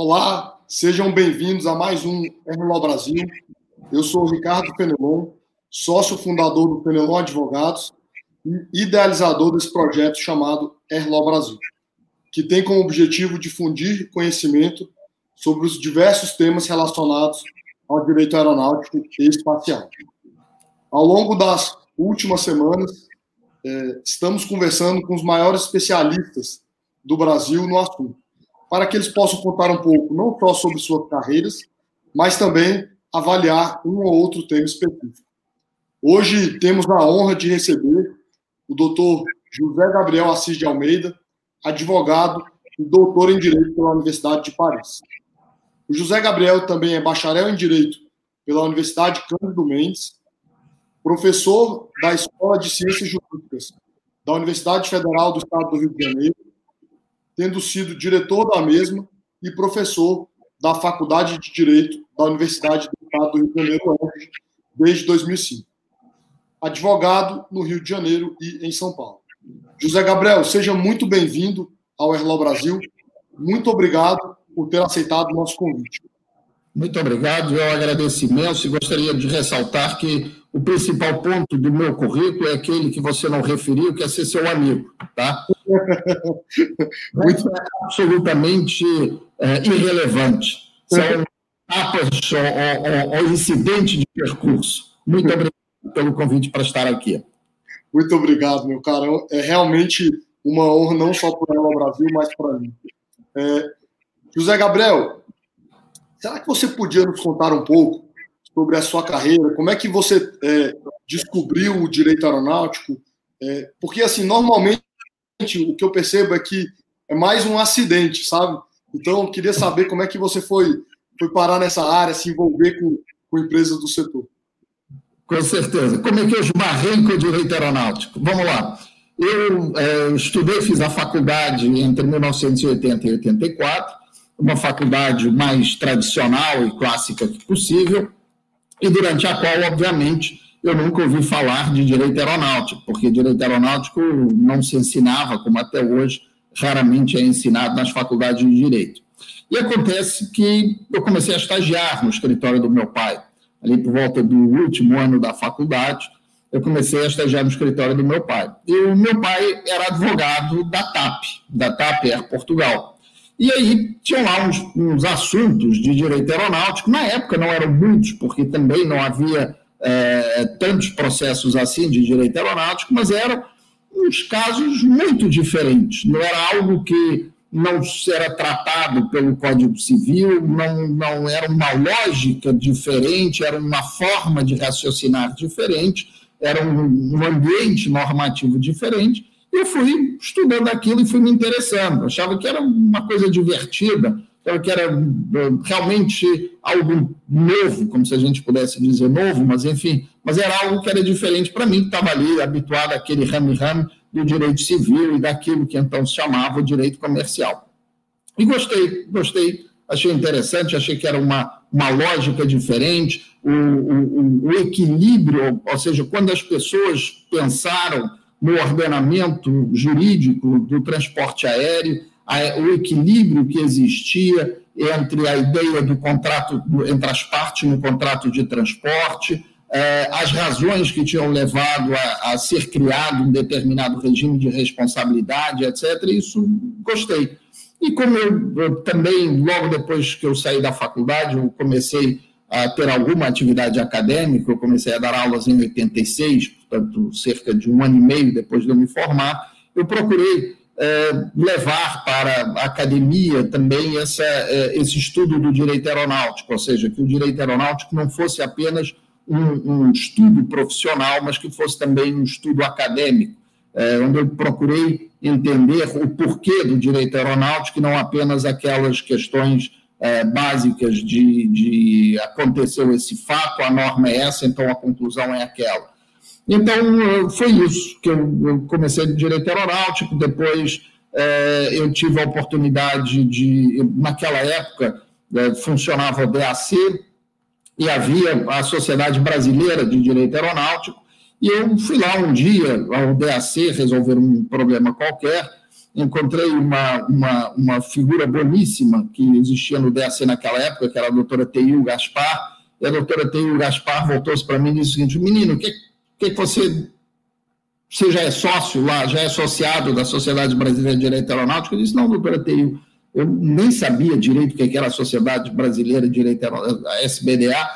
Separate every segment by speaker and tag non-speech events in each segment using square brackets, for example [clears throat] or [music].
Speaker 1: Olá, sejam bem-vindos a mais um Erlo Brasil. Eu sou o Ricardo Fenelon, sócio fundador do Fenelon Advogados e idealizador desse projeto chamado Erlo Brasil, que tem como objetivo difundir conhecimento sobre os diversos temas relacionados ao direito aeronáutico e espacial. Ao longo das últimas semanas, eh, estamos conversando com os maiores especialistas do Brasil no assunto para que eles possam contar um pouco, não só sobre suas carreiras, mas também avaliar um ou outro tema específico. Hoje temos a honra de receber o doutor José Gabriel Assis de Almeida, advogado e doutor em Direito pela Universidade de Paris. O José Gabriel também é bacharel em Direito pela Universidade Cândido Mendes, professor da Escola de Ciências Jurídicas da Universidade Federal do Estado do Rio de Janeiro tendo sido diretor da mesma e professor da Faculdade de Direito da Universidade do Estado do Rio de Janeiro, desde 2005. Advogado no Rio de Janeiro e em São Paulo. José Gabriel, seja muito bem-vindo ao Erlau Brasil. Muito obrigado por ter aceitado o nosso convite.
Speaker 2: Muito obrigado, eu agradeço imenso e gostaria de ressaltar que o principal ponto do meu currículo é aquele que você não referiu, que é ser seu amigo, tá? [laughs] Muito... É absolutamente é, irrelevante. São etapas ou, ou, incidente de percurso. Muito obrigado pelo convite para estar aqui.
Speaker 1: Muito obrigado, meu cara. É realmente uma honra, não só para ela Brasil, mas para mim. É, José Gabriel, será que você podia nos contar um pouco sobre a sua carreira, como é que você é, descobriu o direito aeronáutico, é, porque assim, normalmente o que eu percebo é que é mais um acidente, sabe? Então, eu queria saber como é que você foi, foi parar nessa área, se envolver com, com empresas do setor.
Speaker 2: Com certeza. Como é que eu esbarrei com o direito aeronáutico? Vamos lá. Eu é, estudei, fiz a faculdade entre 1980 e 84, uma faculdade mais tradicional e clássica que possível, e durante a qual, obviamente, eu nunca ouvi falar de direito aeronáutico, porque direito aeronáutico não se ensinava, como até hoje raramente é ensinado nas faculdades de direito. E acontece que eu comecei a estagiar no escritório do meu pai, ali por volta do último ano da faculdade, eu comecei a estagiar no escritório do meu pai. E o meu pai era advogado da TAP, da TAP Air Portugal. E aí tinham lá uns, uns, assuntos de direito aeronáutico. Na época não eram muitos, porque também não havia é, tantos processos assim de direito aeronáutico, mas eram uns casos muito diferentes. Não era algo que não era tratado pelo Código Civil, não, não era uma lógica diferente, era uma forma de raciocinar diferente, era um, um ambiente normativo diferente eu fui estudando aquilo e fui me interessando. Achava que era uma coisa divertida, achava que era eh, realmente algo novo, como se a gente pudesse dizer novo, mas enfim, mas era algo que era diferente para mim, que estava ali habituado àquele rame-rame do direito civil e daquilo que então se chamava o direito comercial. E gostei, gostei, achei interessante, achei que era uma, uma lógica diferente, o, o, o equilíbrio, ou seja, quando as pessoas pensaram no ordenamento jurídico do transporte aéreo, o equilíbrio que existia entre a ideia do contrato, entre as partes no contrato de transporte, é, as razões que tinham levado a, a, ser criado um determinado regime de responsabilidade, etc. Isso gostei. E como eu, eu também, logo depois que eu saí da faculdade, eu comecei a ter alguma atividade acadêmica. Eu comecei a dar aulas em 86, portanto, cerca de um ano e meio depois de eu me formar. Eu procurei é, levar para a academia também essa, é, esse estudo do direito aeronáutico, ou seja, que o direito aeronáutico não fosse apenas um, um estudo profissional, mas que fosse também um estudo acadêmico, é, onde eu procurei entender o porquê do direito aeronáutico e não apenas aquelas questões é, básicas de, de aconteceu esse fato, a norma é essa, então a conclusão é aquela. Então, foi isso que eu, eu comecei de direito aeronáutico, depois é, eu tive a oportunidade de, naquela época, é, funcionava o DAC, e havia a Sociedade Brasileira de Direito Aeronáutico, e eu fui lá um dia ao DAC resolver um problema qualquer, encontrei uma, uma, uma figura boníssima que existia no DSC naquela época, que era a doutora Teil Gaspar, e a doutora Teil Gaspar voltou-se para mim e disse o seguinte, menino, o que, que você, você já é sócio lá, já é associado da Sociedade Brasileira de Direito Aeronáutico? Eu disse, não, doutora Teil, eu nem sabia direito o que era a Sociedade Brasileira de Direito Aeronáutico, a SBDA,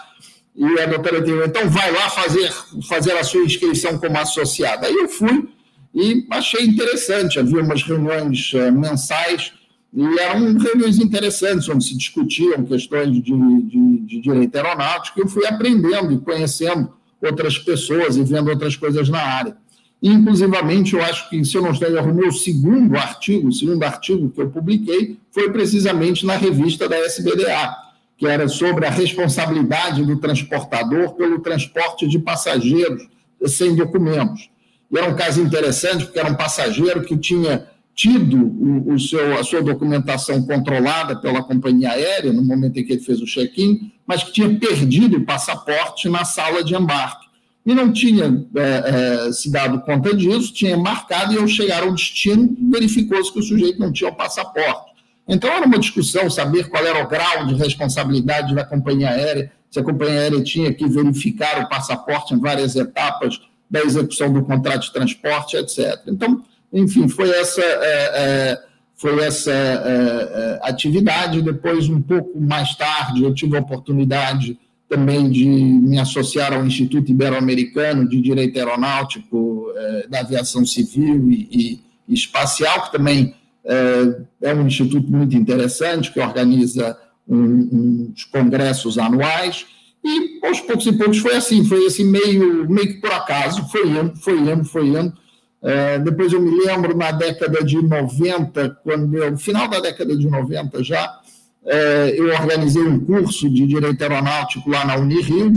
Speaker 2: e a doutora disse, então vai lá fazer, fazer a sua inscrição como associada. Aí eu fui e achei interessante, havia umas reuniões uh, mensais, e eram reuniões interessantes, onde se discutiam questões de, de, de direito aeronáutico, e eu fui aprendendo e conhecendo outras pessoas e vendo outras coisas na área. Inclusivamente, eu acho que, se eu não estou errado, o meu segundo artigo, o segundo artigo que eu publiquei, foi precisamente na revista da SBDA, que era sobre a responsabilidade do transportador pelo transporte de passageiros sem documentos. E era um caso interessante, porque era um passageiro que tinha tido o, o seu, a sua documentação controlada pela companhia aérea no momento em que ele fez o check-in, mas que tinha perdido o passaporte na sala de embarque. E não tinha é, é, se dado conta disso, tinha marcado, e ao chegar ao destino, verificou-se que o sujeito não tinha o passaporte. Então, era uma discussão saber qual era o grau de responsabilidade da companhia aérea, se a companhia aérea tinha que verificar o passaporte em várias etapas da execução do contrato de transporte, etc. Então, enfim, foi essa, é, é, foi essa é, atividade. Depois, um pouco mais tarde, eu tive a oportunidade também de me associar ao Instituto Ibero-Americano de Direito Aeronáutico da Aviação Civil e, e Espacial, que também é, é um instituto muito interessante, que organiza um, uns congressos anuais, e aos poucos e poucos foi assim, foi assim meio, meio que por acaso, foi indo, foi indo, foi indo. É, depois eu me lembro na década de 90, quando eu, no final da década de 90 já, é, eu organizei um curso de Direito Aeronáutico lá na Unirio,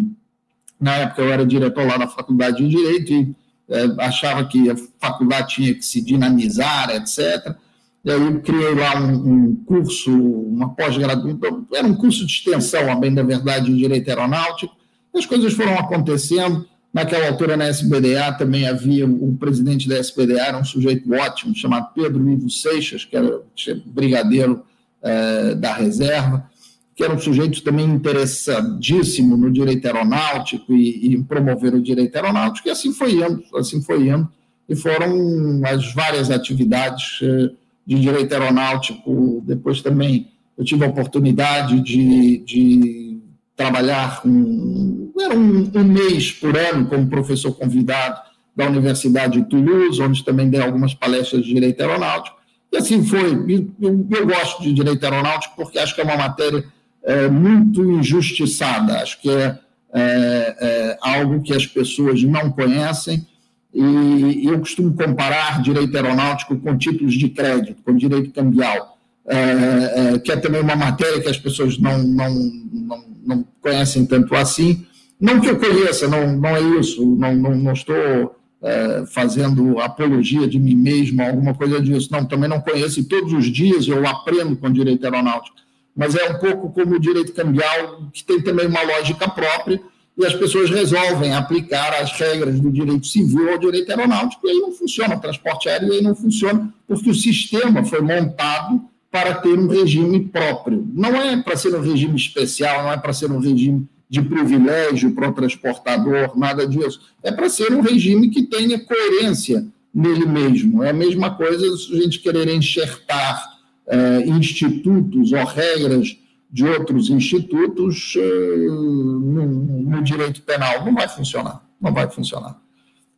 Speaker 2: na época eu era diretor lá da Faculdade de Direito e é, achava que a faculdade tinha que se dinamizar, etc. E aí eu criei lá um, um curso, uma pós-graduação, era um curso de extensão, a bem da verdade, em Direito Aeronáutico. As coisas foram acontecendo. Naquela altura, na SBDA, também havia o presidente da SBDA, era um sujeito ótimo, chamado Pedro Ivo Seixas, que era brigadeiro eh, da reserva, que era um sujeito também interessadíssimo no direito aeronáutico e, e promover o direito aeronáutico, e assim foi indo, assim foi indo, e foram as várias atividades eh, de direito aeronáutico. Depois também eu tive a oportunidade de, de trabalhar era um, um, mês por ano como professor convidado da Universidade de Toulouse, onde também dei algumas palestras de direito aeronáutico. E assim foi. Eu, eu gosto de direito aeronáutico porque acho que é uma matéria é, muito injustiçada. Acho que é, é, é algo que as pessoas não conhecem e eu costumo comparar direito aeronáutico com títulos de crédito, com direito cambial, é, é, que é também uma matéria que as pessoas não, não, não, não, conhecem tanto assim. Não que eu conheça, não, não é isso, não, não, não estou é, fazendo apologia de mim mesmo, alguma coisa disso. Não, também não conheço, e todos os dias eu aprendo com direito aeronáutico. Mas é um pouco como o direito cambial, que tem também uma lógica própria, e as pessoas resolvem aplicar as regras do direito civil ao direito aeronáutico, e aí não funciona, o transporte aéreo aí não funciona, porque o sistema foi montado para ter um regime próprio. Não é para ser um regime especial, não é para ser um regime de privilégio para o transportador, nada disso. É para ser um regime que tenha coerência nele mesmo. É a mesma coisa se a gente querer enxertar eh, institutos ou regras de outros institutos eh, no, no, direito penal. Não vai funcionar, não vai funcionar.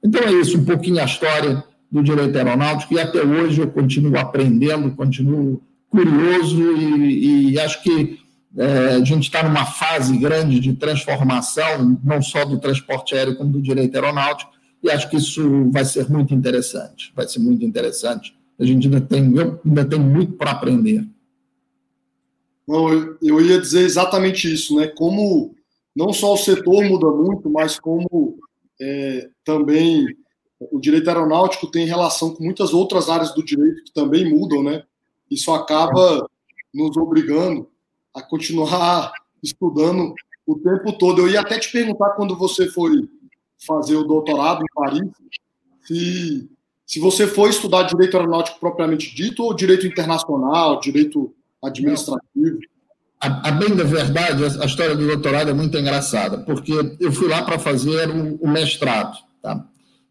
Speaker 2: Então é isso, um pouquinho a história do direito aeronáutico, e até hoje eu continuo aprendendo, continuo curioso, e, e acho que é, a gente está numa fase grande de transformação, não só do transporte aéreo, como do direito aeronáutico, e acho que isso vai ser muito interessante, vai ser muito interessante. A gente ainda tem, eu ainda muito para aprender.
Speaker 1: Não, eu ia dizer exatamente isso, né? Como não só o setor muda muito, mas como é, também o direito aeronáutico tem relação com muitas outras áreas do direito que também mudam, né? Isso acaba nos obrigando a continuar estudando o tempo todo. Eu ia até te perguntar quando você foi fazer o doutorado em Paris, se se você for estudar direito aeronáutico propriamente dito ou direito internacional, direito administrativo.
Speaker 2: A, a, bem da verdade, a história do doutorado é muito engraçada, porque eu fui lá para fazer o, o, mestrado. Tá?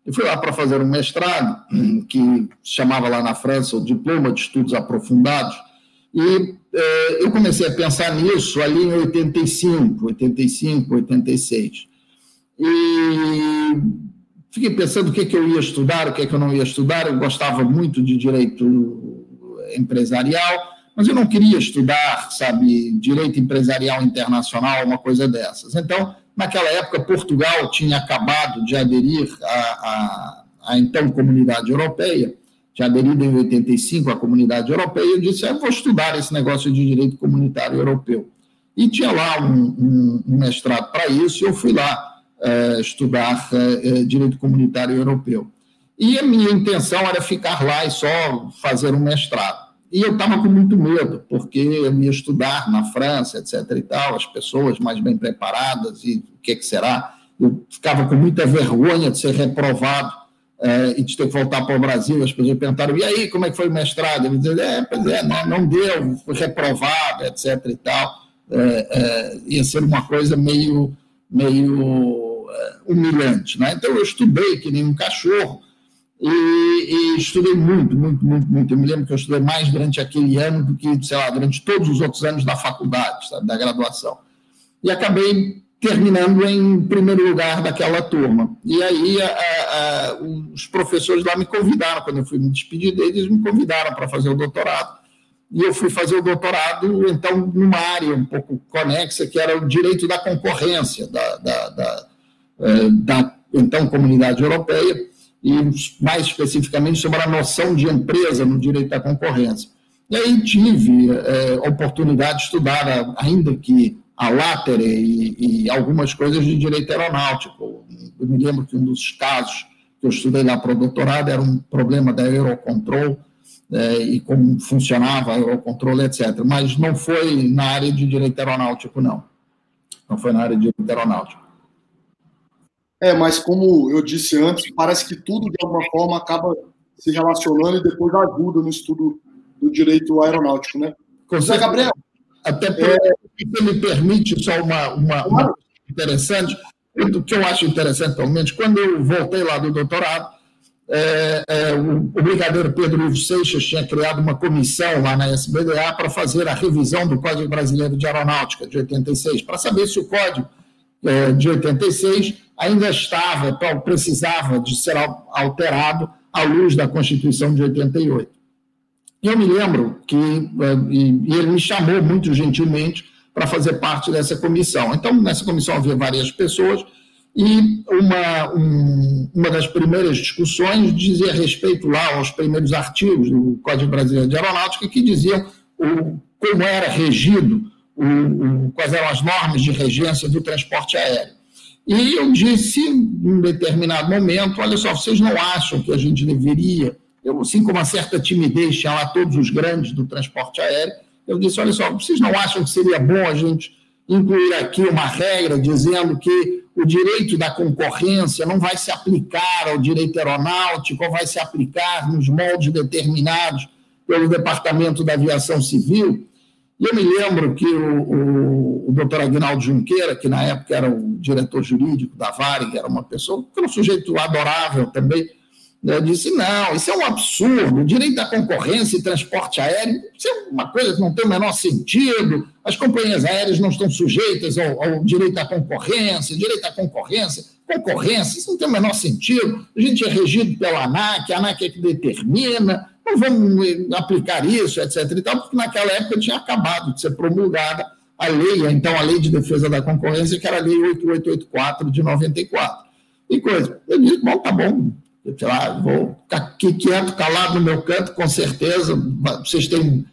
Speaker 2: Eu fui lá para fazer um mestrado, que chamava lá na França o Diploma de Estudos Aprofundados, e eu comecei a pensar nisso ali em 85, 85, 86. E fiquei pensando o que, que eu ia estudar, o que, que eu não ia estudar. Eu gostava muito de direito empresarial, mas eu não queria estudar, sabe, direito empresarial internacional, uma coisa dessas. Então, naquela época, Portugal tinha acabado de aderir à, à, então comunidade europeia, tinha aderido em 85 à comunidade europeia, e eu disse, eu vou estudar esse negócio de direito comunitário europeu. E tinha lá um, um, mestrado para isso, e eu fui lá uh, estudar uh, direito comunitário europeu. E a minha intenção era ficar lá e só fazer um mestrado. E eu estava com muito medo, porque eu ia estudar na França, etc. e tal, as pessoas mais bem preparadas, e o que, que será? Eu ficava com muita vergonha de ser reprovado é, e de ter que voltar para o Brasil. As pessoas perguntaram: e aí, como é que foi o mestrado? Eu dizia: é, pois é, não, não deu, fui reprovado, etc. e tal. É, é, ia ser uma coisa meio, meio humilhante. Né? Então, eu estudei que nem um cachorro e, e, estudei muito, muito, muito, muito. Eu me lembro que eu estudei mais durante aquele ano do que, sei lá, durante todos os outros anos da faculdade, sabe, da graduação. E acabei terminando em primeiro lugar daquela turma. E aí a, a, os professores lá me convidaram, quando eu fui me despedir deles, me convidaram para fazer o doutorado. E eu fui fazer o doutorado, então, numa área um pouco conexa, que era o direito da concorrência da, da, da, eh, da então, comunidade europeia e mais especificamente sobre a noção de empresa no direito à concorrência. E aí tive é, oportunidade de estudar, ainda que a látere e, e, algumas coisas de direito aeronáutico. Eu me lembro que um dos casos que eu estudei lá para o doutorado era um problema da Eurocontrol é, e como funcionava a Eurocontrol, etc. Mas não foi na área de direito aeronáutico, não. Não foi na área de direito aeronáutico.
Speaker 1: É, mas como eu disse antes, parece que tudo de alguma forma acaba se relacionando e depois ajuda no estudo do direito aeronáutico, né?
Speaker 2: José Gabriel. Até porque é... você me permite só uma, uma, uma interessante, o que eu acho interessante, pelo menos, quando eu voltei lá do doutorado, é, é, o, o brigadeiro Pedro Ivo Seixas tinha criado uma comissão lá na SBDA para fazer a revisão do Código Brasileiro de Aeronáutica de 86, para saber se o código é, de 86 ainda estava, precisava de ser alterado à luz da Constituição de 88. Eu me lembro que eh, e ele me chamou muito gentilmente para fazer parte dessa comissão. Então, nessa comissão havia várias pessoas e uma, um, uma das primeiras discussões dizia respeito lá aos primeiros artigos do Código Brasileiro de Aeronáutica que diziam o, como era regido, o, o, quais eram as normas de regência do transporte aéreo. E eu disse, em um determinado momento, olha só, vocês não acham que a gente deveria, eu, assim com uma certa timidez, tinha lá todos os grandes do transporte aéreo, eu disse, olha só, vocês não acham que seria bom a gente incluir aqui uma regra dizendo que o direito da concorrência não vai se aplicar ao direito aeronáutico, vai se aplicar nos moldes determinados pelo Departamento da Aviação Civil? E eu me lembro que o, o, o doutor Aguinaldo Junqueira, que na época era o diretor jurídico da Varig, era uma pessoa, que era um sujeito adorável também, né, disse, não, isso é um absurdo, direito da concorrência e transporte aéreo, isso é uma coisa que não tem o menor sentido, as companhias aéreas não estão sujeitas ao, ao direito à concorrência, direito à concorrência, concorrência, isso não tem o menor sentido, a gente é regido pela ANAC, a ANAC é que determina, não vamos aplicar isso, etc. E tal, porque naquela época tinha acabado de ser promulgada a lei, então a Lei de Defesa da Concorrência, que era a Lei 8884 de 94. E coisa. Eu disse, bom, tá bom, sei lá, vou ficar quieto, calado no meu canto, com certeza. Vocês têm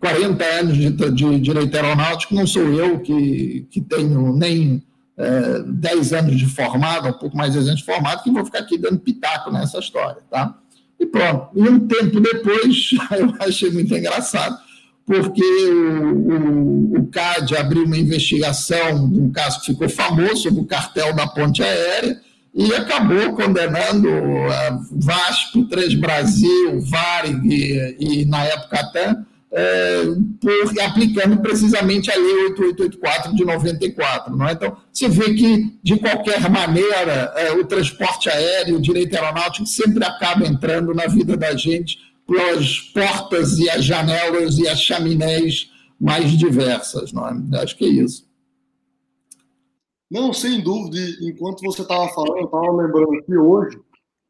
Speaker 2: 40 anos de, de direito aeronáutico, não sou eu que, que tenho nem é, 10 anos de formado, um pouco mais de anos de formado, que vou ficar aqui dando pitaco nessa história, tá? E pronto. E um tempo depois, [laughs] eu achei muito engraçado, porque o, o, o CAD abriu uma investigação de um caso que ficou famoso sobre o cartel da ponte aérea, e acabou condenando a VASP, Três Brasil, Varig e, e, na época até, é, por aplicando precisamente a Lei 8884 de 94. Não é? Então, você vê que, de qualquer maneira, é, o transporte aéreo, o direito aeronáutico sempre acaba entrando na vida da gente pelas portas e as janelas e as chaminés mais diversas. Não é? Acho que é isso.
Speaker 1: Não, sem dúvida. Enquanto você estava falando, eu estava lembrando que hoje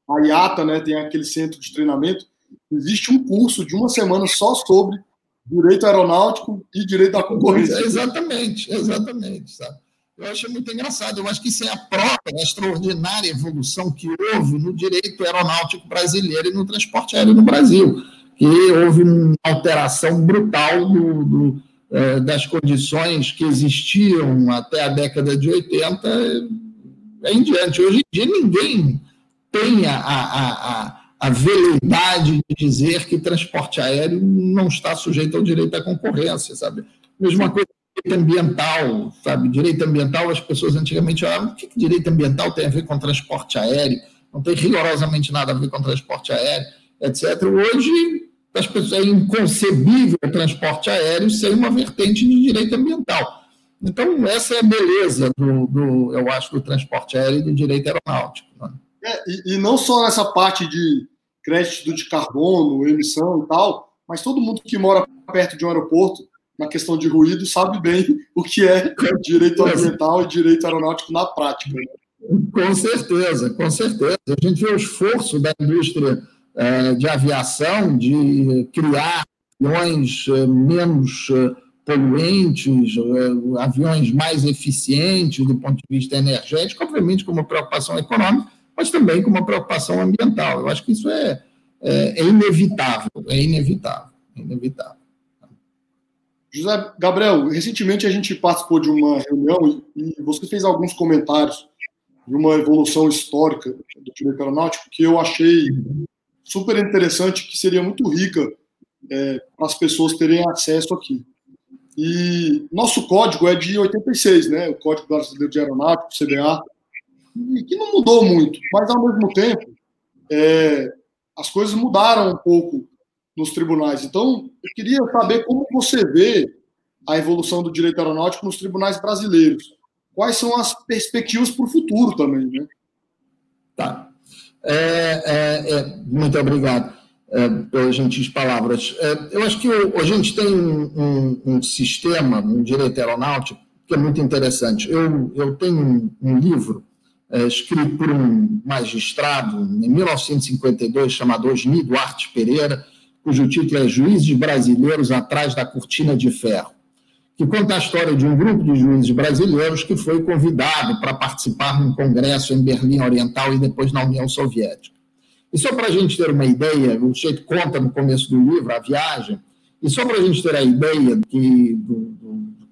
Speaker 1: a IATA né, tem aquele centro de treinamento. Existe um curso de uma semana só sobre direito aeronáutico e direito da concorrência.
Speaker 2: Exatamente, exatamente. Sabe? Eu acho muito engraçado. Eu acho que isso é a prova da extraordinária evolução que houve no direito aeronáutico brasileiro e no transporte aéreo no Brasil. Que houve uma alteração brutal do, do é, das condições que existiam até a década de 80 é em diante. Hoje em dia, ninguém tem a, a, a, a veleidade de dizer que transporte aéreo não está sujeito ao direito à concorrência, sabe? Mesma coisa direito ambiental, sabe? Direito ambiental, as pessoas antigamente falavam, o que, que direito ambiental tem a ver com transporte aéreo? Não tem rigorosamente nada a ver com transporte aéreo, etc. Hoje, as pessoas, é inconcebível o transporte aéreo sem uma vertente de direito ambiental. Então, essa é a beleza, do, do eu acho, do transporte aéreo e do direito aeronáutico. Né?
Speaker 1: É, e, e, não só nessa parte de crédito de carbono, emissão e tal, mas todo mundo que mora perto de um aeroporto, na questão de ruído, sabe bem o que é direito ambiental e direito aeronáutico na prática. Né?
Speaker 2: Com certeza, com certeza. A gente vê o esforço da indústria de aviação, de criar aviões é, menos é, poluentes, aviões mais eficientes do ponto de vista energético, obviamente com uma preocupação econômica, mas também com uma preocupação ambiental. Eu acho que isso é, é, é inevitável, é inevitável, é inevitável.
Speaker 1: José Gabriel, recentemente a gente participou de uma reunião e você fez alguns comentários de uma evolução histórica do direito aeronáutico que eu achei super interessante, que seria muito rica é, para as pessoas terem acesso aqui. E nosso código é de 86, né? O Código Brasileiro de Aeronáutica, CBA, e que não mudou muito, mas ao mesmo tempo é, as coisas mudaram um pouco nos tribunais. Então, eu queria saber como você vê a evolução do direito aeronáutico nos tribunais brasileiros. Quais são as perspectivas para o futuro também, né?
Speaker 2: Tá. É, é, é, muito obrigado é, pelas gentis palavras. É, eu acho que a gente tem um, um, um, sistema no direito aeronáutico que é muito interessante. Eu, eu tenho um, um livro escrito por um magistrado em 1952 chamado Osni Duarte Pereira, cujo título é Juízes Brasileiros atrás da cortina de ferro que conta a história de um grupo de juízes brasileiros que foi convidado para participar num congresso em Berlim Oriental e depois na União Soviética. E só para a gente ter uma ideia, o sujeito conta no começo do livro a viagem, e só para a gente ter a ideia de, de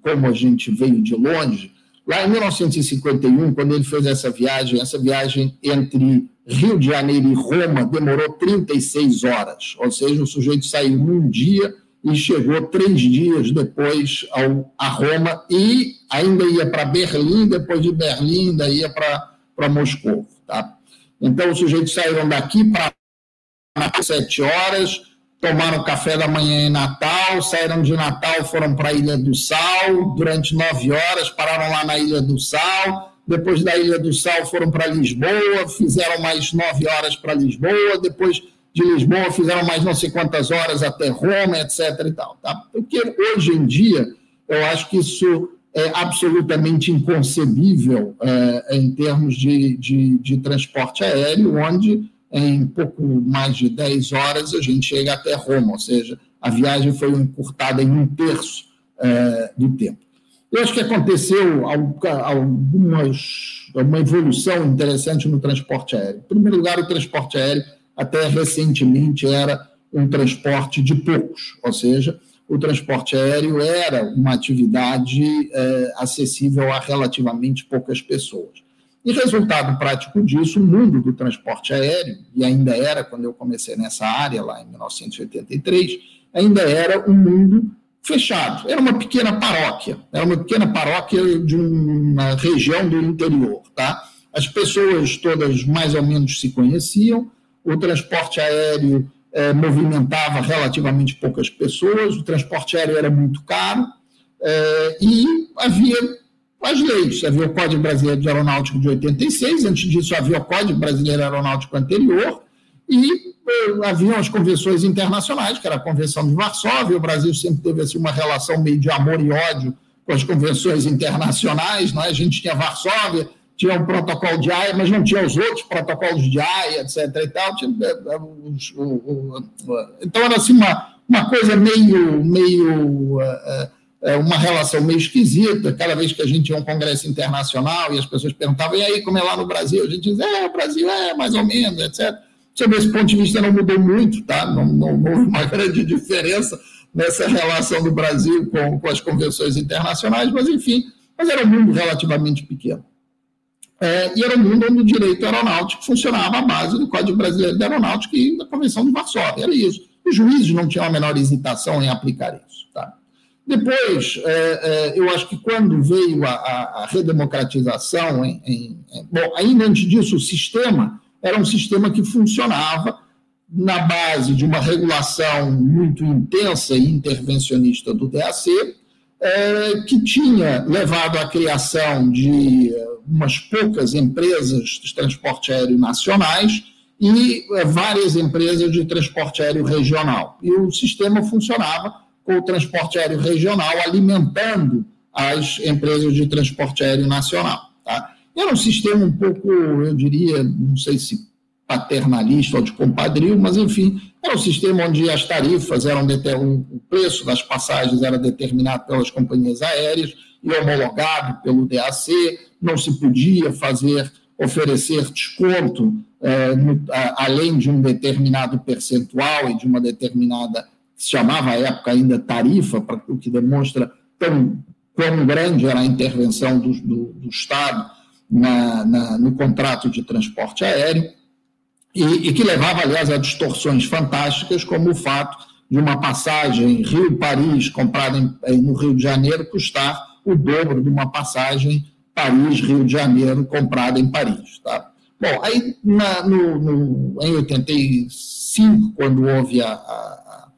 Speaker 2: como a gente veio de longe, lá em 1951, quando ele fez essa viagem, essa viagem entre Rio de Janeiro e Roma demorou 36 horas, ou seja, o sujeito saiu num dia e chegou três dias depois ao, a Roma e ainda ia para Berlim, depois de Berlim ainda ia para Moscou. Tá? Então, os sujeitos saíram daqui para sete horas, tomaram café da manhã em Natal, saíram de Natal, foram para a Ilha do Sal, durante nove horas, pararam lá na Ilha do Sal, depois da Ilha do Sal foram para Lisboa, fizeram mais nove horas para Lisboa, depois de Lisboa, fizeram mais não sei quantas horas até Roma, etc. E tal, tá? Porque hoje em dia, eu acho que isso é absolutamente inconcebível é, em termos de, de, de, transporte aéreo, onde em pouco mais de 10 horas a gente chega até Roma, ou seja, a viagem foi encurtada em um terço é, do tempo. Eu acho que aconteceu algumas, uma evolução interessante no transporte aéreo. Em primeiro lugar, o transporte aéreo até recentemente era um transporte de poucos, ou seja, o transporte aéreo era uma atividade é, acessível a relativamente poucas pessoas. E resultado prático disso, o mundo do transporte aéreo, e ainda era quando eu comecei nessa área, lá em 1983, ainda era um mundo fechado. Era uma pequena paróquia, era uma pequena paróquia de uma região do interior, tá? as pessoas todas mais ou menos se conheciam, o transporte aéreo é, movimentava relativamente poucas pessoas, o transporte aéreo era muito caro é, e havia as leis. Havia o Código Brasileiro de Aeronáutico de 86, antes disso havia o Código Brasileiro Aeronáutico anterior, e eh, haviam as convenções internacionais, que era a Convenção de Varsóvia, o Brasil sempre teve assim, uma relação meio de amor e ódio com as convenções internacionais, não é? a gente tinha Varsóvia, tinha um protocolo de AIA, mas não tinha os outros protocolos de AIA, etc. E tal. Tinha, eh, eh, então era assim uma, uma coisa meio, meio uma relação meio esquisita. Cada vez que a gente ia um congresso internacional e as pessoas perguntavam, e aí, como é lá no Brasil? A gente dizia, é, o Brasil é mais ou menos, etc. Sobre esse ponto de vista, não mudou muito, tá? não, não, não houve uma [laughs] grande diferença nessa relação do Brasil com, com as convenções internacionais, mas, enfim, mas era um mundo relativamente pequeno. É, e era um mundo onde o direito aeronáutico funcionava à base do Código Brasileiro de Aeronáutica e da Convenção de Varsóvia, era isso. Os juízes não tinham a menor hesitação em aplicar isso. Tá? Depois, é, é, eu acho que quando veio a, a, a redemocratização, em, em, bom, ainda antes disso, o sistema era um sistema que funcionava na base de uma regulação muito intensa e intervencionista do DAC, é, que tinha levado à criação de umas poucas empresas de transporte aéreo nacionais e é, várias empresas de transporte aéreo regional. E o sistema funcionava com o transporte aéreo regional alimentando as empresas de transporte aéreo nacional. Tá? Era um sistema um pouco, eu diria, não sei se paternalista ou de compadrio, mas enfim, era um sistema onde as tarifas eram o preço das passagens era determinado pelas companhias aéreas e homologado pelo DAC, não se podia fazer oferecer desconto eh, no, a, além de um determinado percentual e de uma determinada se chamava à época ainda tarifa, para o que demonstra tão quão grande era a intervenção do, do, do Estado na, na, no contrato de transporte aéreo, e, e, que levava, aliás, a distorções fantásticas, como o fato de uma passagem Rio-Paris comprada em, no Rio de Janeiro custar o dobro de uma passagem Paris-Rio de Janeiro comprada em Paris. Tá? Bom, aí na, no, no, em 85, quando houve a, a,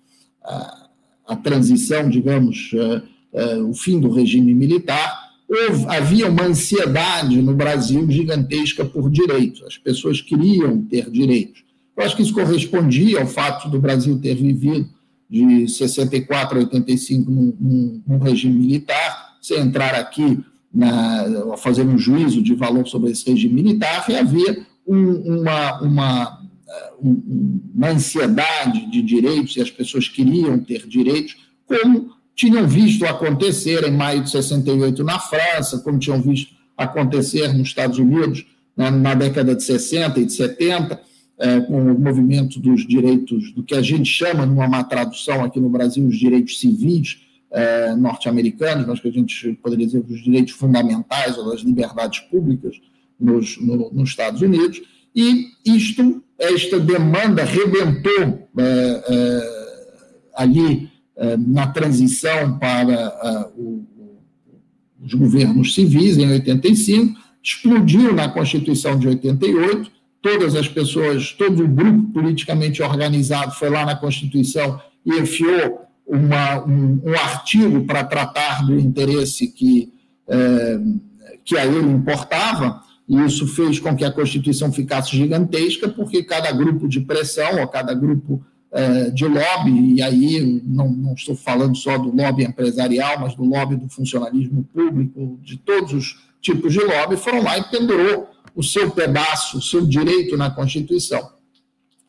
Speaker 2: a, a transição, digamos, uh, uh, o fim do regime militar, houve, havia uma ansiedade no Brasil gigantesca por direitos. As pessoas queriam ter direitos. Eu acho que isso correspondia ao fato do Brasil ter vivido de 64 a 85 num, num, num regime militar. Você entrar aqui na, fazer um juízo de valor sobre esse regime militar, e havia um, uma, uma, uma ansiedade de direitos, e as pessoas queriam ter direitos, como tinham visto acontecer em maio de 68 na França, como tinham visto acontecer nos Estados Unidos né, na década de 60 e de 70, é, com o movimento dos direitos, do que a gente chama, numa má tradução aqui no Brasil, os direitos civis é, norte-americanos, mas que a gente poderia dizer os direitos fundamentais ou as liberdades públicas nos, no, nos Estados Unidos, e isto, esta demanda rebentou é, é ali eh, na transição para eh, os governos civis, em 85, explodiu na Constituição de 88, todas as pessoas, todo o grupo politicamente organizado foi lá na Constituição e enfiou uma, um, um, artigo para tratar do interesse que, é, que a ele importava, e isso fez com que a Constituição ficasse gigantesca, porque cada grupo de pressão, ou cada grupo é, de lobby, e aí não, não, estou falando só do lobby empresarial, mas do lobby do funcionalismo público, de todos os tipos de lobby, foram lá e pendurou o seu pedaço, o seu direito na Constituição.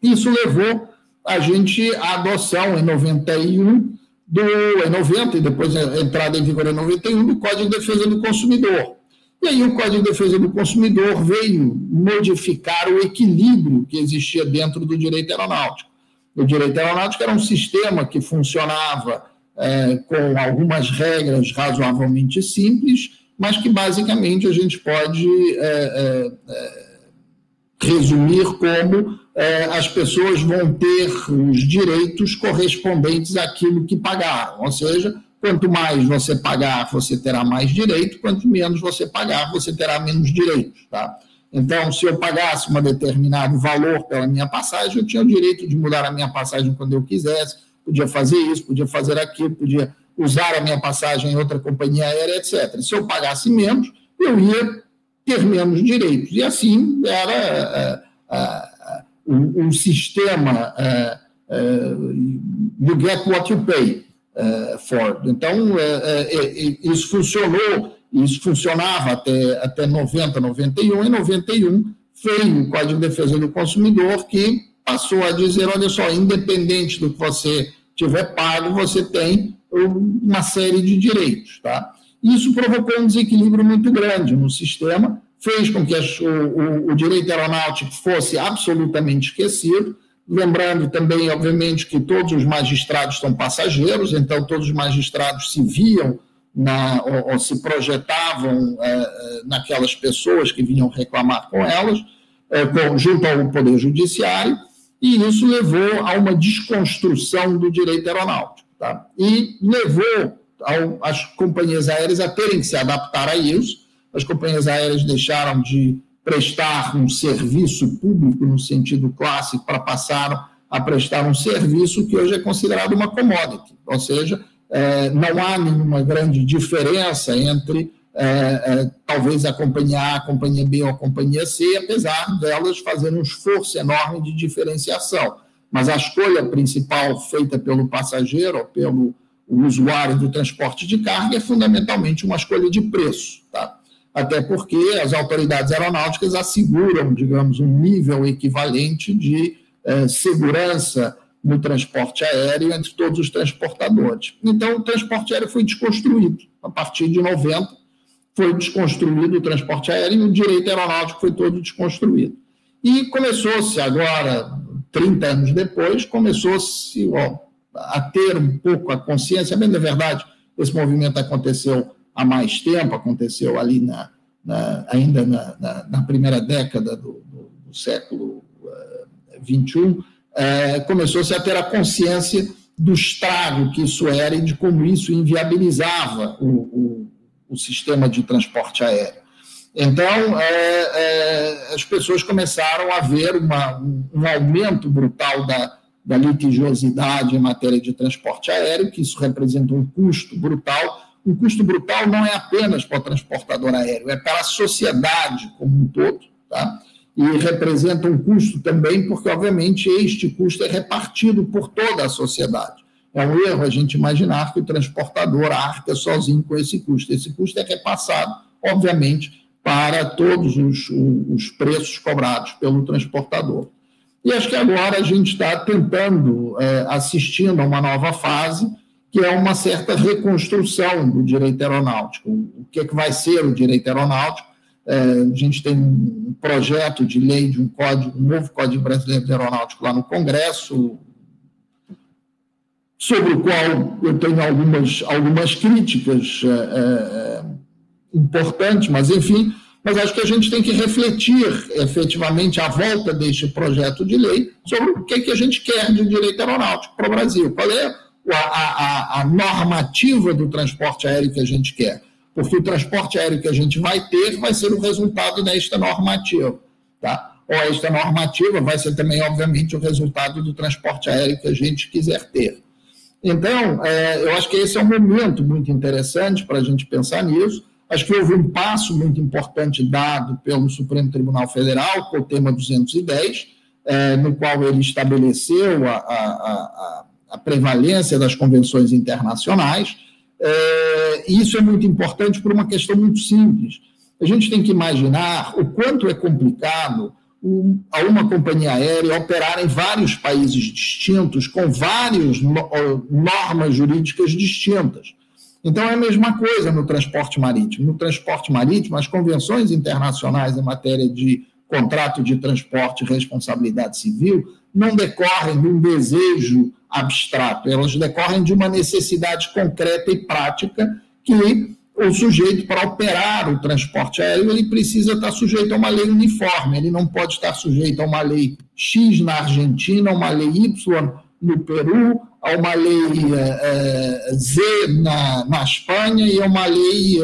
Speaker 2: Isso levou a gente à adoção em 91 do em 90 e depois a entrada em vigor em 91 do Código de Defesa do Consumidor. E aí o Código de Defesa do Consumidor veio modificar o equilíbrio que existia dentro do direito aeronáutico o direito aeronáutico era um sistema que funcionava é, com algumas regras razoavelmente simples, mas que basicamente a gente pode é, é, é resumir como as pessoas vão ter os direitos correspondentes àquilo que pagaram, ou seja, quanto mais você pagar, você terá mais direito, quanto menos você pagar, você terá menos direitos. Tá? Então, se eu pagasse um determinado valor pela minha passagem, eu tinha o direito de mudar a minha passagem quando eu quisesse, podia fazer isso, podia fazer aquilo, podia usar a minha passagem em outra companhia aérea, etc. Se eu pagasse menos, eu ia ter menos direitos. E assim era uh, uh, uh, um, sistema you get what you pay for. Então, isso funcionou isso funcionava até, até 90, 91. Em 91, veio o Código de Defesa do Consumidor, que passou a dizer: olha só, independente do que você tiver pago, você tem uma série de direitos. Tá? Isso provocou um desequilíbrio muito grande no sistema, fez com que o, o, o direito aeronáutico fosse absolutamente esquecido. Lembrando também, obviamente, que todos os magistrados são passageiros, então todos os magistrados se viam na, ou, ou, se projetavam é, é, naquelas pessoas que vinham reclamar com elas, é, com, junto ao Poder Judiciário, e isso levou a uma desconstrução do direito aeronáutico. Tá? E levou ao, as companhias aéreas a terem que se adaptar a isso. As companhias aéreas deixaram de prestar um serviço público no sentido clássico para passar a prestar um serviço que hoje é considerado uma commodity, ou seja, é, não há nenhuma grande diferença entre é, é, talvez a companhia A, a companhia B ou a companhia C, apesar delas fazerem um esforço enorme de diferenciação. Mas a escolha principal feita pelo passageiro ou pelo usuário do transporte de carga é fundamentalmente uma escolha de preço, tá? Até porque as autoridades aeronáuticas asseguram, digamos, um nível equivalente de eh, segurança no transporte aéreo entre todos os transportadores. Então, o transporte aéreo foi desconstruído. A partir de 90, foi desconstruído o transporte aéreo e o direito aeronáutico foi todo desconstruído. E começou-se agora, 30 anos depois, começou-se a ter um pouco a consciência, bem da verdade, esse movimento aconteceu há mais tempo, aconteceu ali na, na ainda na, na, na, primeira década do, do, do século XXI, uh, é, começou-se a ter a consciência do estrago que isso era e de como isso inviabilizava o, o, o sistema de transporte aéreo. Então, é, é, as pessoas começaram a ver uma, um aumento brutal da, da litigiosidade em matéria de transporte aéreo, que isso representa um custo brutal. Um custo brutal não é apenas para o transportador aéreo, é para a sociedade como um todo. Tá? e representa um custo também, porque, obviamente, este custo é repartido por toda a sociedade. É um erro a gente imaginar que o transportador arca sozinho com esse custo. Esse custo é repassado, obviamente, para todos os, os preços cobrados pelo transportador. E acho que agora a gente está tentando, é, assistindo a uma nova fase, que é uma certa reconstrução do direito aeronáutico. O que, é que vai ser o direito aeronáutico? É, a gente tem um projeto de lei de um código, um novo Código Brasileiro de Aeronáutico lá no Congresso, sobre o qual eu tenho algumas, algumas críticas é, é, importantes, mas enfim, mas acho que a gente tem que refletir efetivamente à volta deste projeto de lei sobre o que, é que a gente quer de direito aeronáutico para o Brasil. Qual é a, a, a normativa do transporte aéreo que a gente quer? porque o transporte aéreo que a gente vai ter vai ser o resultado desta normativa. Tá? Ou esta normativa vai ser também, obviamente, o resultado do transporte aéreo que a gente quiser ter. Então, é, eu acho que esse é um momento muito interessante para a gente pensar nisso. Acho que houve um passo muito importante dado pelo Supremo Tribunal Federal, com o tema 210, é, no qual ele estabeleceu a, a, a, a prevalência das convenções internacionais é, isso é muito importante por uma questão muito simples. A gente tem que imaginar o quanto é complicado a uma companhia aérea operar em vários países distintos, com várias normas jurídicas distintas. Então, é a mesma coisa no transporte marítimo. No transporte marítimo, as convenções internacionais em matéria de contrato de transporte e responsabilidade civil não decorrem de um desejo abstrato, elas decorrem de uma necessidade concreta e prática que o sujeito, para operar o transporte aéreo, ele precisa estar sujeito a uma lei uniforme, ele não pode estar sujeito a uma lei X na Argentina, uma lei Y no Peru, a uma lei é, Z na, na Espanha e a uma lei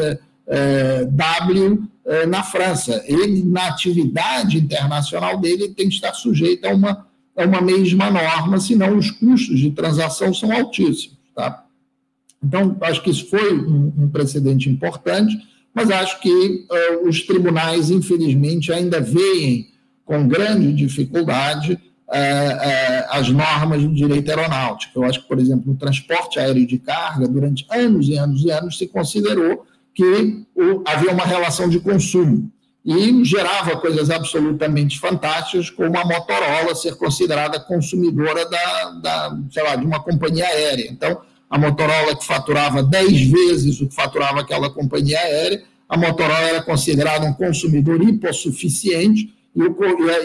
Speaker 2: é, W na França. Ele, na atividade internacional dele, tem que estar sujeito a uma, a uma mesma norma, senão os custos de transação são altíssimos. Tá? Então, acho que isso foi um, um precedente importante, mas acho que uh, os tribunais, infelizmente, ainda veem com grande dificuldade uh, uh, as normas do direito aeronáutico. Eu acho que, por exemplo, no transporte aéreo de carga, durante anos e anos e anos, se considerou que o, havia uma relação de consumo e gerava coisas absolutamente fantásticas, como a Motorola ser considerada consumidora da, da sei lá, de uma companhia aérea. Então, a Motorola que faturava 10 vezes o que faturava aquela companhia aérea, a Motorola era considerada um consumidor hipossuficiente e, o,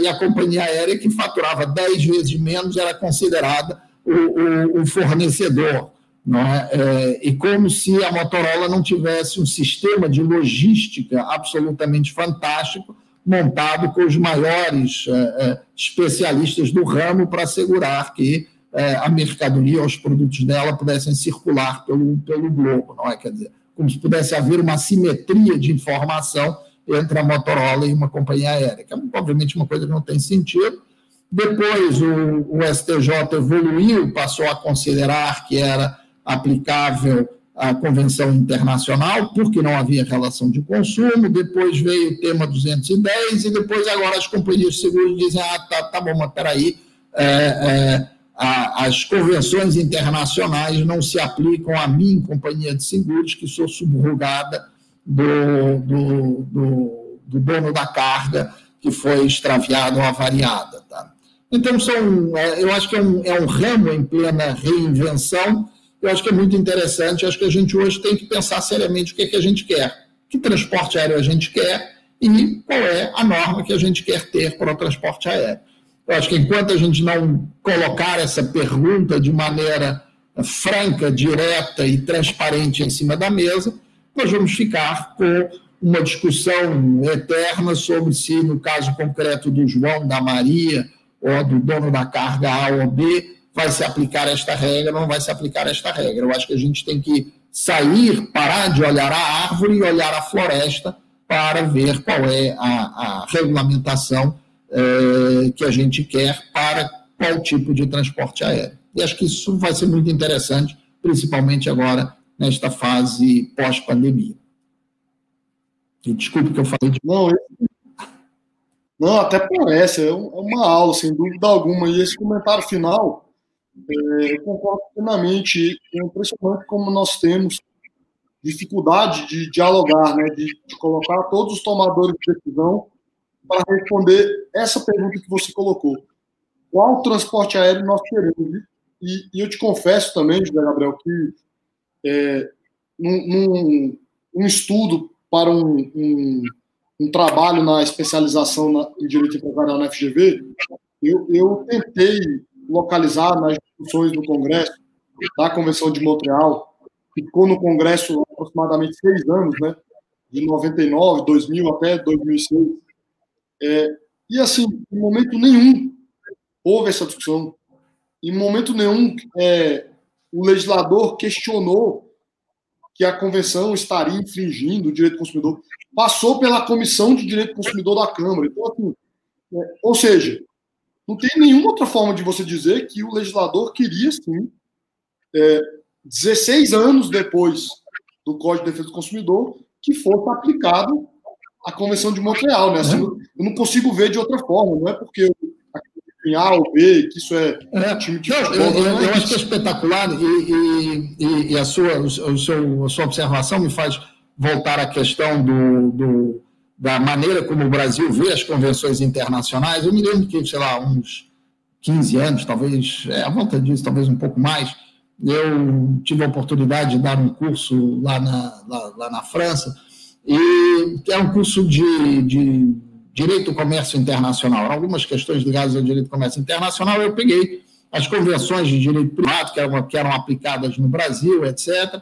Speaker 2: e a companhia aérea que faturava 10 vezes menos era considerada o, o, o fornecedor. É? É, e como se a Motorola não tivesse um sistema de logística absolutamente fantástico, montado com os maiores é, é especialistas do ramo para assegurar que é, a mercadoria, os produtos dela pudessem circular pelo, pelo globo, não é? Quer dizer, como se pudesse haver uma simetria de informação entre a Motorola e uma companhia aérea, que é obviamente uma coisa que não tem sentido. Depois o, o STJ evoluiu, passou a considerar que era aplicável a Convenção Internacional, porque não havia relação de consumo, depois veio o tema 210, e depois agora as companhias de seguros dizem, ah, tá, tá bom, mas peraí, é, é, a, as convenções internacionais não se aplicam a mim, companhia de seguros, que sou subrogada do, do, do, do dono da carga que foi extraviada ou avariada. Tá? Então, são, é, eu acho que é um, é um ramo em plena reinvenção, eu acho que é muito interessante, acho que a gente hoje tem que pensar seriamente o que, é que a gente quer, que transporte aéreo a gente quer e qual é a norma que a gente quer ter para o transporte aéreo. Eu acho que enquanto a gente não colocar essa pergunta de maneira franca, direta e transparente em cima da mesa, nós vamos ficar com uma discussão eterna sobre se, no caso concreto do João, da Maria ou do dono da carga A ou B, vai se aplicar esta regra não vai se aplicar esta regra. Eu acho que a gente tem que sair, parar de olhar a árvore e olhar a floresta para ver qual é a, a regulamentação é, que a gente quer para qual tipo de transporte aéreo. E acho que isso vai ser muito interessante, principalmente agora nesta fase pós-pandemia. Desculpe que eu falei de.
Speaker 1: Não, não, até parece, é uma aula, sem dúvida alguma. E esse comentário final, é, eu concordo plenamente. É impressionante como nós temos dificuldade de dialogar, né, de, de colocar todos os tomadores de decisão para responder essa pergunta que você colocou. Qual transporte aéreo nós queremos? E, e eu te confesso também, José Gabriel, que é, num, num, um estudo para um, um, um, trabalho na especialização na, em Direito Empresarial na FGV, eu, eu tentei localizar nas discussões do Congresso, da Convenção de Montreal, ficou no Congresso aproximadamente seis anos, né, de 99, 2000 até 2006, é, e assim, em momento nenhum houve essa discussão. Em momento nenhum é, o legislador questionou que a convenção estaria infringindo o direito do consumidor. Passou pela Comissão de Direito do Consumidor da Câmara. Então, assim, é, ou seja, não tem nenhuma outra forma de você dizer que o legislador queria, sim, é, 16 anos depois do Código de Defesa do Consumidor, que fosse aplicado a Convenção de Montreal, né? Assim, é. Eu não consigo ver de outra forma, não é porque em A ou B, que isso é, é time de futebol.
Speaker 2: Eu, eu, eu, acho que é espetacular e, e, e, a, sua, o seu, a sua observação me faz voltar à questão do, do, da maneira como o Brasil vê as convenções internacionais. Eu me lembro que, sei lá, uns 15 anos, talvez, é, a volta disso, talvez um pouco mais, eu tive a oportunidade de dar um curso lá na, lá, lá na França, e é um curso de, de Direito Comércio Internacional. Algumas questões ligadas ao Direito Comércio Internacional, eu peguei as convenções de direito privado que eram, que eram aplicadas no Brasil, etc.,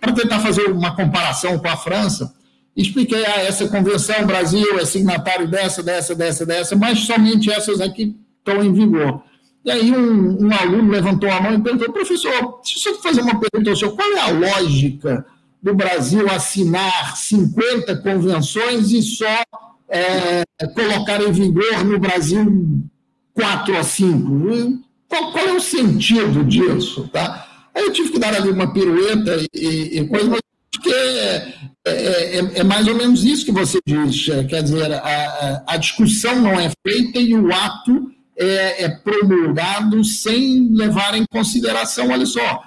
Speaker 2: para tentar fazer uma comparação com a França, expliquei, ah, essa convenção, Brasil é signatário dessa, dessa, dessa, dessa, mas somente essas aqui estão em vigor. E aí um, um aluno levantou a mão e perguntou, professor, deixa eu fazer uma pergunta ao senhor, qual é a lógica do Brasil assinar 50 convenções e só é, colocar em vigor no Brasil quatro a cinco. Qual, qual, é o sentido disso? Tá? Aí eu tive que dar ali uma pirueta e, e coisa, mas que é, é, é, é, mais ou menos isso que você diz. Quer dizer, a, a discussão não é feita e o ato é, é promulgado sem levar em consideração, olha só,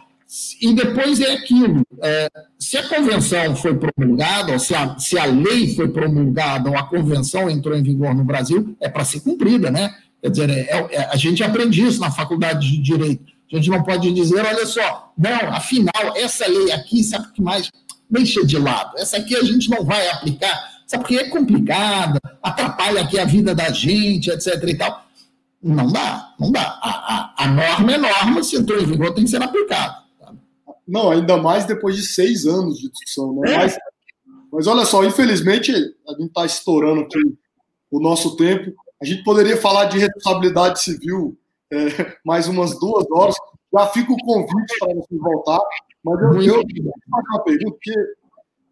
Speaker 2: e depois é aquilo: é, se a convenção foi promulgada, ou se a, se a lei foi promulgada, ou a convenção entrou em vigor no Brasil, é para ser cumprida, né? Quer dizer, é, é, a gente aprende isso na faculdade de Direito. A gente não pode dizer, olha só, não, afinal, essa lei aqui, sabe o que mais? Deixa de lado. Essa aqui a gente não vai aplicar, sabe porque é complicada, atrapalha aqui a vida da gente, etc. e tal. Não dá, não dá. A, a, a norma é norma, se entrou em vigor, tem que ser aplicada.
Speaker 1: Não, ainda mais depois de seis anos de discussão. Né? É. Mas, mas olha só, infelizmente, a gente está estourando aqui o nosso tempo. A gente poderia falar de responsabilidade civil é, mais umas duas horas. Já fica o convite para você voltar. Mas eu, eu, eu fazer uma pergunta, porque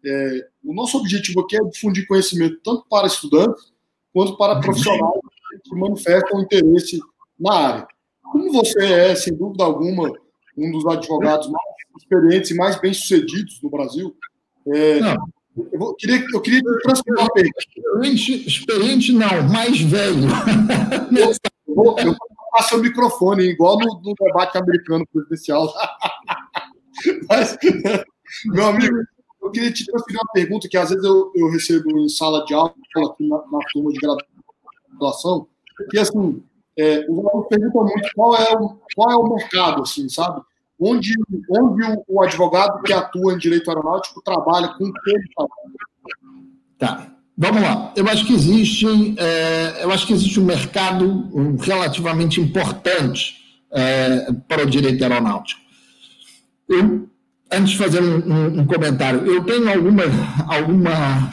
Speaker 1: é, o nosso objetivo aqui é difundir conhecimento tanto para estudantes quanto para profissionais que manifestam interesse na área. Como você é, sem dúvida alguma, um dos advogados mais experientes e mais bem-sucedidos no Brasil. É, eu, vou, queria, eu queria transferir uma
Speaker 2: pergunta. Experiente, experiente não, mais velho.
Speaker 1: eu, vou, eu vou passar o microfone, igual no, no debate americano presidencial. Mas, meu amigo, eu queria te transferir uma pergunta que às vezes eu, eu recebo em sala de aula, aqui na, na turma de graduação, que assim, é, os alunos perguntam muito qual é o, qual é o mercado, assim, sabe? onde, onde o, o, advogado que atua em direito aeronáutico trabalha com todo
Speaker 2: Tá. Vamos lá. Eu acho que existe, é, eu acho que existe um mercado relativamente importante é, para o direito aeronáutico. Eu, antes de fazer um, um, um comentário, eu tenho alguma, alguma,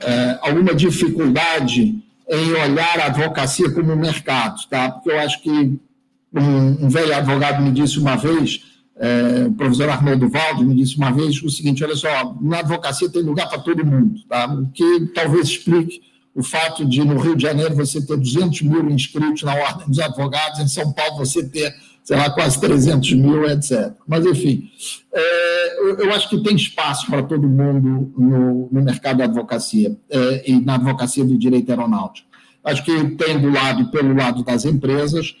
Speaker 2: é, é alguma dificuldade em olhar a advocacia como mercado, tá? Porque eu acho que um, um velho advogado me disse uma vez, é, o professor Arnoldo Valde me disse uma vez o seguinte: olha só, na advocacia tem lugar para todo mundo, tá? o que talvez explique o fato de no Rio de Janeiro você ter 200 mil inscritos na Ordem dos Advogados, em São Paulo você ter, sei lá, quase 300 mil, etc. Mas, enfim, é, eu, acho que tem espaço para todo mundo no, no mercado da advocacia é, e na advocacia do direito aeronáutico. Acho que tem do lado, pelo lado das empresas,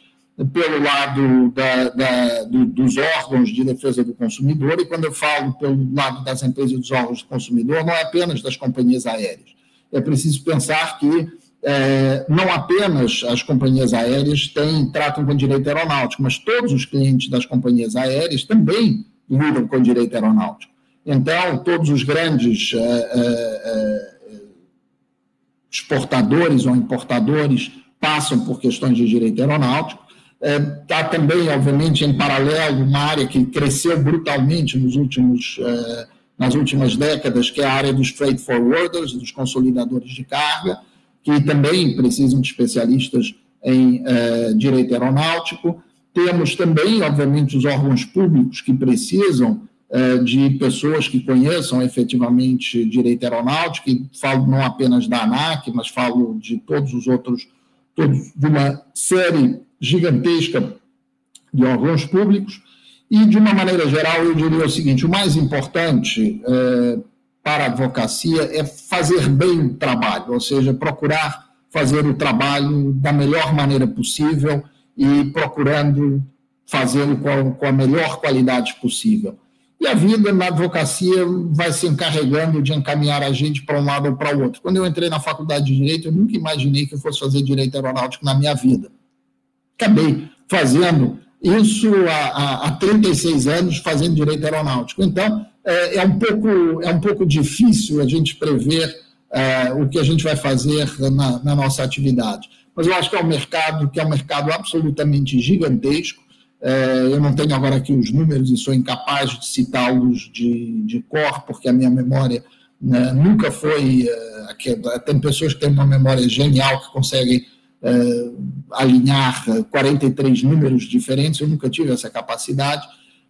Speaker 2: pelo lado da, da, do, dos órgãos de defesa do consumidor, e quando eu falo pelo lado das empresas dos órgãos do consumidor, não é apenas das companhias aéreas. É preciso pensar que é, não apenas as companhias aéreas têm, tratam com direito aeronáutico, mas todos os clientes das companhias aéreas também lidam com direito aeronáutico. Então, todos os grandes é, é, é exportadores ou importadores passam por questões de direito aeronáutico, Está é, também, obviamente, em paralelo, uma área que cresceu brutalmente nos últimos, é, nas últimas décadas, que é a área dos freight forwarders, dos consolidadores de carga, que também precisam de especialistas em é, direito aeronáutico. Temos também, obviamente, os órgãos públicos que precisam de pessoas que conheçam efetivamente direito aeronáutico, e falo não apenas da ANAC, mas falo de todos os outros, todos, de uma série gigantesca de órgãos públicos, e, de uma maneira geral, eu diria o seguinte: o mais importante é, para a advocacia é fazer bem o trabalho, ou seja, procurar fazer o trabalho da melhor maneira possível e procurando fazê-lo com, com a melhor qualidade possível. E a vida na advocacia vai se encarregando de encaminhar a gente para um lado ou para o outro. Quando eu entrei na faculdade de Direito, eu nunca imaginei que eu fosse fazer direito aeronáutico na minha vida acabei fazendo isso há, há 36 anos, fazendo direito aeronáutico. Então, é, é, um, pouco, é um pouco difícil a gente prever é, o que a gente vai fazer na, na, nossa atividade. Mas eu acho que é um mercado que é um mercado absolutamente gigantesco. É, eu não tenho agora aqui os números e sou incapaz de citá-los de, de cor, porque a minha memória né, nunca foi. É, tem pessoas que têm uma memória genial que conseguem alinhar 43 números diferentes, eu nunca tive essa capacidade,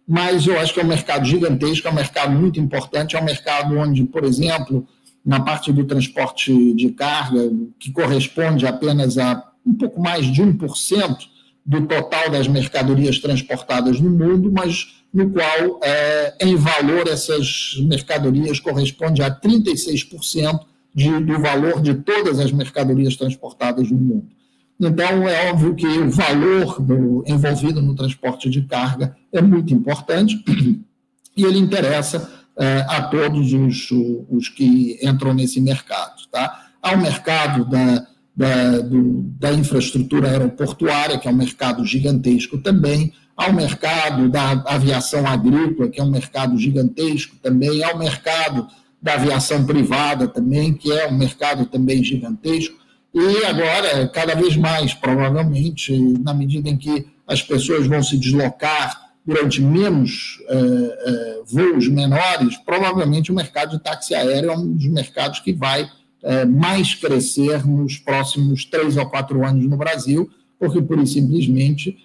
Speaker 2: mas eu acho que é um mercado gigantesco, é um mercado muito importante, é um mercado onde, por exemplo, na parte do transporte de carga, que corresponde apenas a um pouco mais de 1% do total das mercadorias transportadas no mundo, mas no qual, é, em valor, essas mercadorias correspondem a 36% de, do valor de todas as mercadorias transportadas no mundo. Então, é óbvio que o valor do, envolvido no transporte de carga é muito importante [clears throat] e ele interessa é, a todos os, os, que entram nesse mercado. Tá? Há o mercado da, da, do, da infraestrutura aeroportuária, que é um mercado gigantesco também, há o mercado da aviação agrícola, que é um mercado gigantesco também, há o mercado da aviação privada também, que é um mercado também gigantesco. E agora, cada vez mais, provavelmente, na medida em que as pessoas vão se deslocar durante menos é, é, voos menores, provavelmente o mercado de táxi aéreo é um dos mercados que vai é, mais crescer nos próximos três ou quatro anos no Brasil, porque, por simplesmente,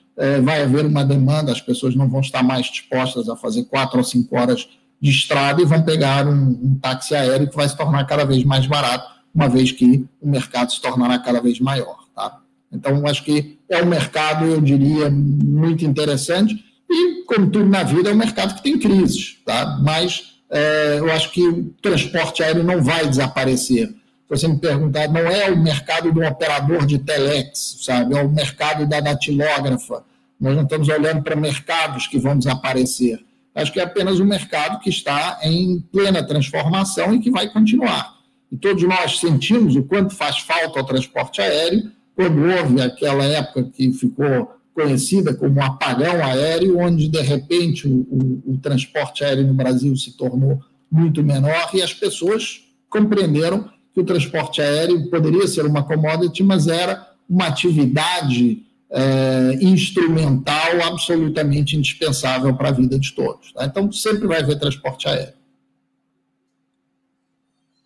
Speaker 2: vai haver uma demanda, as pessoas não vão estar mais dispostas a fazer quatro ou cinco horas de estrada e vão pegar um, um táxi aéreo que vai se tornar cada vez mais barato, uma vez que o mercado se tornará cada vez maior. Tá? Então, acho que é um mercado, eu diria, muito interessante e, como tudo na vida, é um mercado que tem crises, tá? mas é, eu acho que o transporte aéreo não vai desaparecer. Se você me perguntar, não é o mercado do operador de telex, sabe? É o mercado da datilógrafa. Nós não estamos olhando para mercados que vão desaparecer. Acho que é apenas um mercado que está em plena transformação e que vai continuar. E todos nós sentimos o quanto faz falta ao transporte aéreo, quando houve aquela época que ficou conhecida como apagão aéreo, onde, de repente, o, o, o transporte aéreo no Brasil se tornou muito menor e as pessoas compreenderam que o transporte aéreo poderia ser uma commodity, mas era uma atividade é, instrumental absolutamente indispensável para a vida de todos. Tá? Então, sempre vai haver transporte aéreo.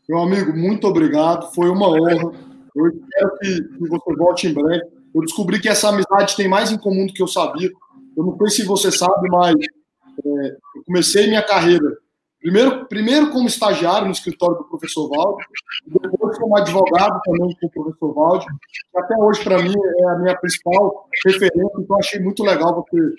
Speaker 1: Meu amigo, muito obrigado. Foi uma honra. Eu espero que, que você volte em breve. Eu descobri que essa amizade tem mais em comum do que eu sabia. Eu não sei se você sabe, mas é, eu comecei minha carreira Primeiro, primeiro como estagiário no escritório do professor Valde, depois como advogado também com o professor Valde, que até hoje, para mim, é a minha principal referência, então achei muito legal você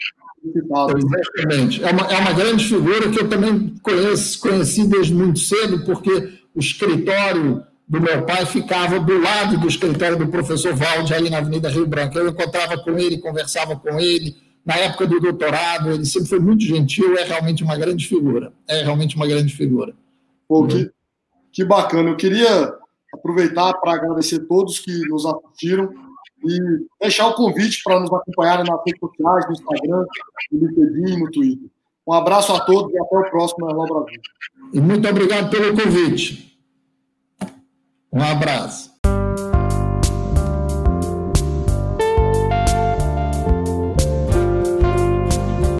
Speaker 2: citado. Exatamente. É uma, é uma grande figura que eu também conheço, conheci desde muito cedo, porque o escritório do meu pai ficava do lado do escritório do professor Valde, aí na Avenida Rio Branco. Eu encontrava com ele, conversava com ele, na época do doutorado, ele sempre foi muito gentil, é realmente uma grande figura. É realmente uma grande figura.
Speaker 1: Pô, que, que bacana. Eu queria aproveitar para agradecer a todos que nos assistiram e deixar o convite para nos acompanharem nas redes sociais, no Instagram, no LinkedIn no Twitter. Um abraço a todos e até o próximo Brasil.
Speaker 2: E muito obrigado pelo convite. Um abraço.